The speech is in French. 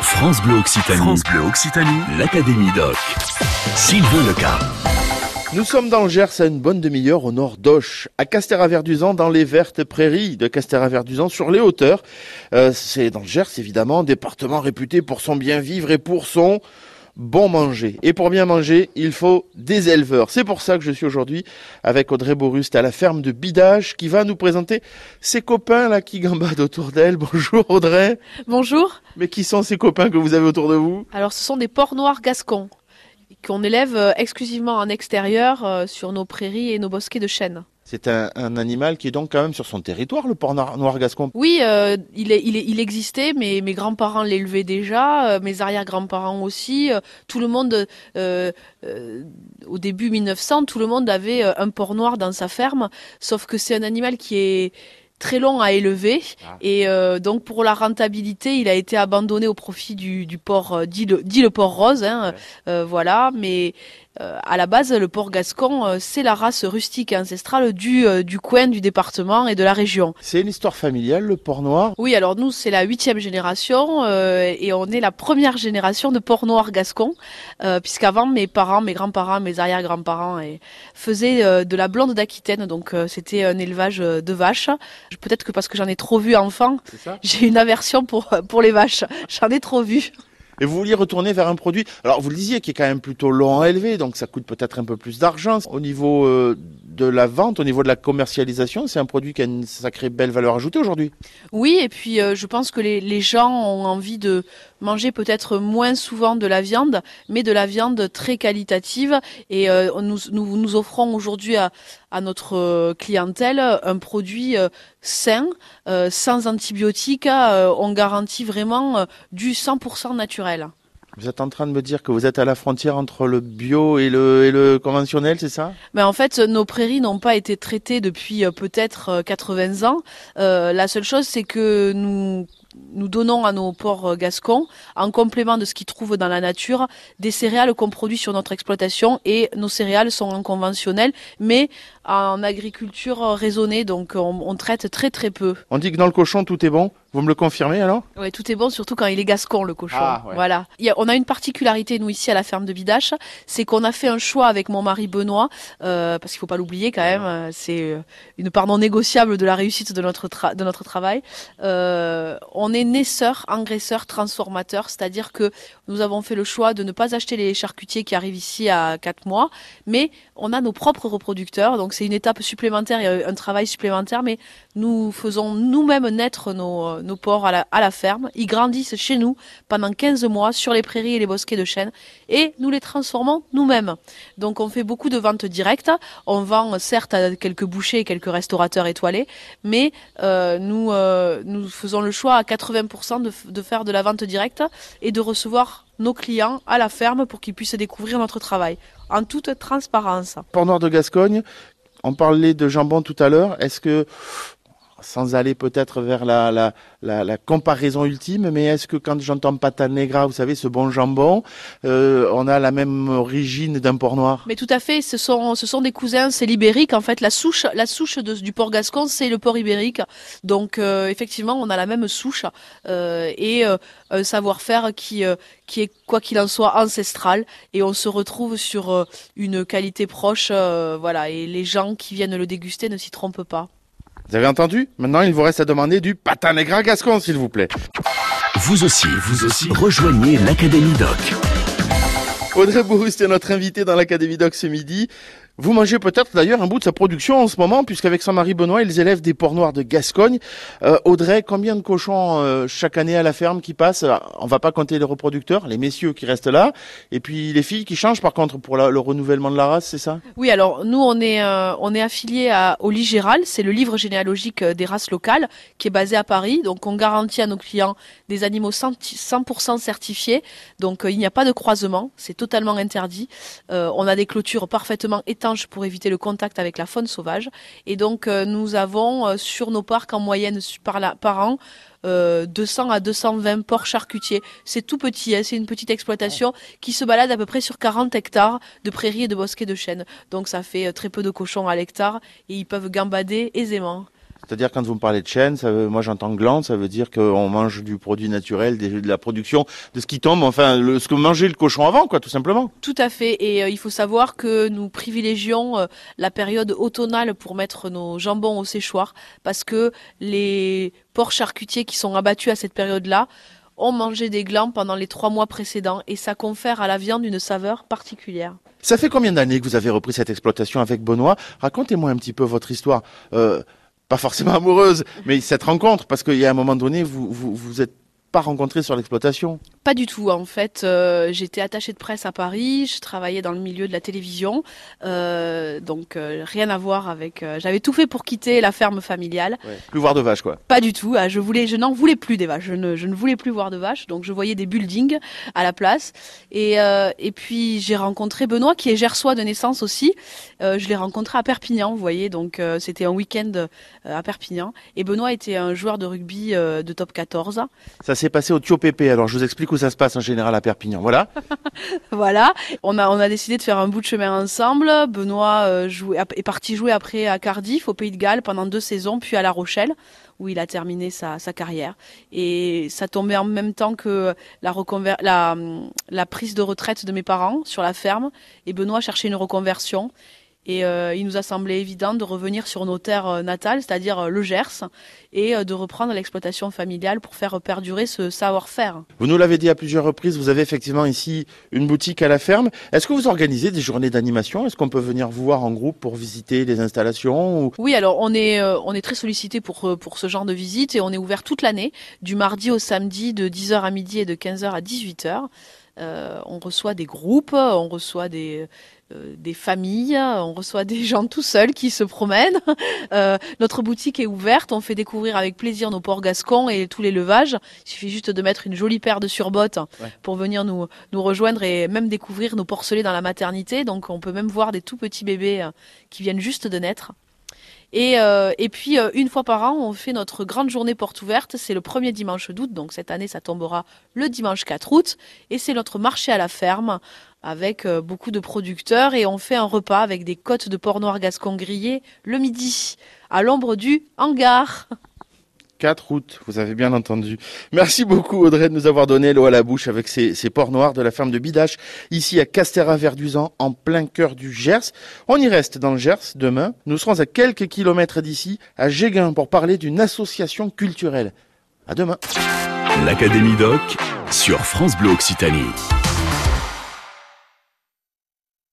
France Bleu Occitanie. France Bleu Occitanie. L'Académie Doc. Sylvain Leca. Nous sommes dans le Gers à une bonne demi-heure au nord d'Auch, à Castéra-Verduzan, dans les vertes prairies de Castéra-Verduzan, sur les hauteurs. Euh, c'est dans le Gers, évidemment, département réputé pour son bien vivre et pour son bon manger. Et pour bien manger, il faut des éleveurs. C'est pour ça que je suis aujourd'hui avec Audrey Boruste à la ferme de Bidage qui va nous présenter ses copains là qui gambadent autour d'elle. Bonjour Audrey. Bonjour. Mais qui sont ces copains que vous avez autour de vous? Alors ce sont des porcs noirs gascons qu'on élève euh, exclusivement en extérieur euh, sur nos prairies et nos bosquets de chênes. C'est un, un, animal qui est donc quand même sur son territoire, le porc noir, noir gascon. Oui, euh, il, est, il, est, il, existait, mais mes grands-parents l'élevaient déjà, euh, mes arrière-grands-parents aussi. Euh, tout le monde, au début 1900, tout le monde avait un porc noir dans sa ferme, sauf que c'est un animal qui est très long à élever ah. et donc pour la rentabilité il a été abandonné au profit du, du porc dit le, dit le porc rose hein, ouais. voilà mais à la base, le porc gascon, euh, c'est la race rustique ancestrale du, euh, du coin, du département et de la région. C'est une histoire familiale, le porc noir? Oui, alors nous, c'est la huitième génération et on est la première génération de porc noir gascon, puisqu'avant, mes parents, mes grands-parents, mes arrière-grands-parents faisaient de la blonde d'Aquitaine, donc c'était un élevage de vaches. Peut-être que parce que j'en ai trop vu enfant, j'ai une aversion pour, pour les vaches. J'en ai trop vu. Et vous vouliez retourner vers un produit, alors vous le disiez, qui est quand même plutôt long à élever, donc ça coûte peut-être un peu plus d'argent. Au niveau euh, de la vente, au niveau de la commercialisation, c'est un produit qui a une sacrée belle valeur ajoutée aujourd'hui. Oui, et puis euh, je pense que les, les, gens ont envie de manger peut-être moins souvent de la viande, mais de la viande très qualitative. Et euh, nous, nous, offrons aujourd'hui à, notre clientèle un produit sain, euh, sans antibiotiques. Euh, on garantit vraiment du 100% naturel. Vous êtes en train de me dire que vous êtes à la frontière entre le bio et le, conventionnel, c'est ça? Mais en fait, nos prairies n'ont pas été traitées depuis euh, peut-être 80 ans. Euh, la seule chose, c'est que nous donnons à nos porcs gascons, en complément de ce qu'ils trouvent dans la nature, des céréales qu'on produit sur notre exploitation et nos céréales sont en conventionnel, mais en agriculture raisonnée, donc on, on traite très très peu. On dit que dans le cochon tout est bon vous me le confirmez alors? Oui, tout est bon, surtout quand il est gascon, le cochon. Ah, ouais. Voilà. A, on a une particularité, nous, ici, à la ferme de Bidache, c'est qu'on a fait un choix avec mon mari Benoît, euh, parce qu'il faut pas l'oublier quand même, euh, c'est une part non négociable de la réussite de notre, de notre travail. Euh, on est naisseur, engraisseur, transformateur, c'est-à-dire que nous avons fait le choix de ne pas acheter les charcutiers qui arrivent ici à 4 mois, mais on a nos propres reproducteurs, donc c'est une étape supplémentaire, il y a un travail supplémentaire, mais nous faisons nous-mêmes naître nos nos porcs à la, ferme. Ils grandissent chez nous pendant 15 mois sur les prairies et les bosquets de chênes et nous les transformons nous-mêmes. Donc on fait beaucoup de ventes directes. On vend certes à quelques bouchers et quelques restaurateurs étoilés, mais euh, nous, euh, nous faisons le choix à 80% de, de faire de la vente directe et de recevoir nos clients à la ferme pour qu'ils puissent découvrir notre travail en toute transparence. Port Noir de Gascogne, on parlait de jambon tout à l'heure. Est-ce que sans aller peut-être vers la, comparaison ultime, mais est-ce que quand j'entends pata negra, vous savez, ce bon jambon, euh, on a la même origine d'un porc noir? Mais tout à fait, ce sont, des cousins, c'est l'ibérique. En fait, la souche, la souche du porc gascon, c'est le porc ibérique. Donc, euh, effectivement, on a la même souche euh, et un savoir-faire qui, qui est, quoi qu'il en soit, ancestral. Et on se retrouve sur une qualité proche. voilà, et les gens qui viennent le déguster ne s'y trompent pas. Vous avez entendu Maintenant, il vous reste à demander du patin négrin gascon, s'il vous plaît. Vous aussi, vous aussi, rejoignez l'Académie Doc. Audrey Bourust est notre invité dans l'Académie Doc ce midi. Vous mangez peut-être d'ailleurs un bout de sa production en ce moment, puisqu'avec son mari Benoît, ils élèvent des porcs noirs de Gascogne. Euh, Audrey, combien de cochons euh, chaque année à la ferme qui passent? On va pas compter les reproducteurs, les messieurs qui restent là, et puis les filles qui changent par contre pour le renouvellement de la race, c'est ça? Oui, alors nous on est euh, on est affilié à, Ligéral, c'est le livre généalogique des races locales qui est basé à Paris. Donc on garantit à nos clients des animaux 100%, certifiés. Donc il n'y a pas de croisement, c'est totalement interdit. on a des clôtures parfaitement étanches pour éviter le contact avec la faune sauvage. Et donc euh, nous avons euh, sur nos parcs en moyenne par, an euh, 200 à 220 porcs charcutiers. C'est tout petit, hein, c'est une petite exploitation qui se balade à peu près sur 40 hectares de prairies et de bosquets de chênes. Donc ça fait très peu de cochons à l'hectare et ils peuvent gambader aisément. C'est-à-dire quand vous me parlez de chêne, ça veut, moi j'entends glande, ça veut dire qu'on mange du produit naturel, de, la production, de ce qui tombe, enfin le, ce que mangeait le cochon avant, quoi, tout simplement. Tout à fait. Et euh, il faut savoir que nous privilégions euh, la période automnale pour mettre nos jambons au séchoir, parce que les porcs charcutiers qui sont abattus à cette période-là ont mangé des glands pendant les trois mois précédents, et ça confère à la viande une saveur particulière. Ça fait combien d'années que vous avez repris cette exploitation avec Benoît? Racontez-moi un petit peu votre histoire. Euh, pas forcément amoureuse, mais cette rencontre, parce qu'il y a un moment donné, vous, vous, vous êtes pas rencontré sur l'exploitation Pas du tout. En fait, euh, j'étais attachée de presse à Paris. Je travaillais dans le milieu de la télévision, euh, donc euh, rien à voir avec. J'avais tout fait pour quitter la ferme familiale. Plus voir de vaches, quoi. Pas du tout. Ah, je voulais, je n'en voulais plus des vaches. Je ne, je ne voulais plus voir de vaches. Donc je voyais des buildings à la place. Et et puis j'ai rencontré Benoît, qui est gersois de naissance aussi. je l'ai rencontré à Perpignan, vous voyez. Donc c'était un week-end à Perpignan. Et Benoît était un joueur de rugby de top 14. Ça s'est passé au Pépé. Alors, je vous explique où ça se passe en général à Perpignan. Voilà. voilà. On a, on a décidé de faire un bout de chemin ensemble. Benoît euh, est parti jouer après à Cardiff, au Pays de Galles, pendant deux saisons, puis à La Rochelle, où il a terminé sa, carrière. Et ça tombait en même temps que la, la, la prise de retraite de mes parents sur la ferme. Et Benoît cherchait une reconversion. Et euh, il nous a semblé évident de revenir sur nos terres euh, natales, c'est-à-dire euh, le Gers, et de reprendre l'exploitation familiale pour faire perdurer ce savoir-faire. Vous nous l'avez dit à plusieurs reprises, vous avez effectivement ici une boutique à la ferme. Est-ce que vous organisez des journées d'animation? Est-ce qu'on peut venir vous voir en groupe pour visiter les installations Oui, alors on est, on est très sollicité pour, pour ce genre de visite et on est ouvert toute l'année, du mardi au samedi de 10h à midi et de 15h à 18h. on reçoit des groupes, on reçoit des, des familles, on reçoit des gens tout seuls qui se promènent. Euh, notre boutique est ouverte, on fait découvrir avec plaisir nos ports gascons et tous les levages. Il suffit juste de mettre une jolie paire de surbottes pour venir nous, nous rejoindre et même découvrir nos porcelets dans la maternité. Donc on peut même voir des tout petits bébés euh, qui viennent juste de naître. Et, et puis, une fois par an, on fait notre grande journée porte ouverte. C'est le premier dimanche d'août. Donc, cette année, ça tombera le dimanche 4 août. Et c'est notre marché à la ferme avec euh, beaucoup de producteurs et on fait un repas avec des côtes de porc noir gascon grillées le midi à l'ombre du hangar. 4 août, vous avez bien entendu. Merci beaucoup Audrey de nous avoir donné l'eau à la bouche avec ces, ces porcs noirs de la ferme de Bidache, ici à Castéra-Verduzan, en plein cœur du Gers. On y reste dans le Gers demain. Nous serons à quelques kilomètres d'ici, à Géguin, pour parler d'une association culturelle. À demain. L'Académie Doc sur France Bleu Occitanie.